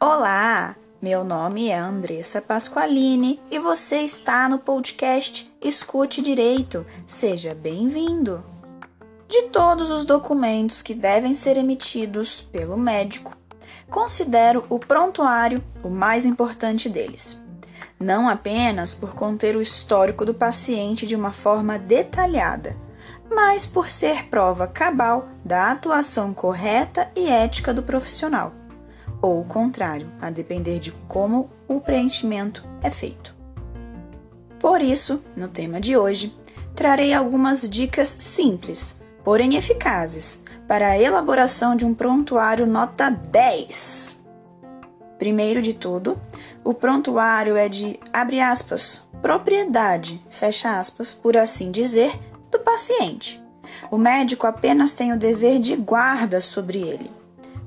Olá, meu nome é Andressa Pasqualini e você está no podcast Escute Direito. Seja bem-vindo. De todos os documentos que devem ser emitidos pelo médico, considero o prontuário o mais importante deles. Não apenas por conter o histórico do paciente de uma forma detalhada, mas por ser prova cabal da atuação correta e ética do profissional ou o contrário, a depender de como o preenchimento é feito. Por isso, no tema de hoje, trarei algumas dicas simples, porém eficazes, para a elaboração de um prontuário nota 10. Primeiro de tudo, o prontuário é de, abre aspas, propriedade, fecha aspas, por assim dizer, do paciente. O médico apenas tem o dever de guarda sobre ele.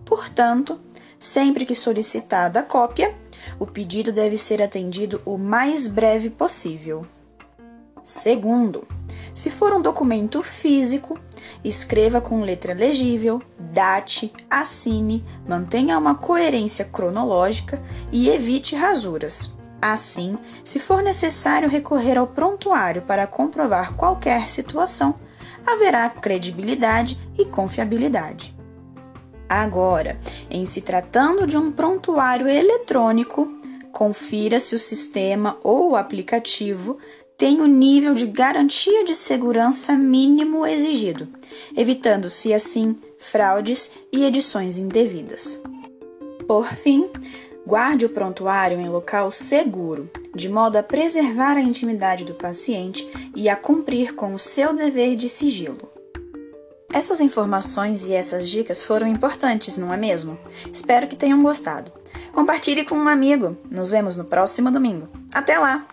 Portanto, Sempre que solicitada a cópia, o pedido deve ser atendido o mais breve possível. Segundo, se for um documento físico, escreva com letra legível, date, assine, mantenha uma coerência cronológica e evite rasuras. Assim, se for necessário recorrer ao prontuário para comprovar qualquer situação, haverá credibilidade e confiabilidade. Agora, em se tratando de um prontuário eletrônico, confira se o sistema ou o aplicativo tem o nível de garantia de segurança mínimo exigido, evitando-se assim fraudes e edições indevidas. Por fim, guarde o prontuário em local seguro, de modo a preservar a intimidade do paciente e a cumprir com o seu dever de sigilo. Essas informações e essas dicas foram importantes, não é mesmo? Espero que tenham gostado. Compartilhe com um amigo. Nos vemos no próximo domingo. Até lá!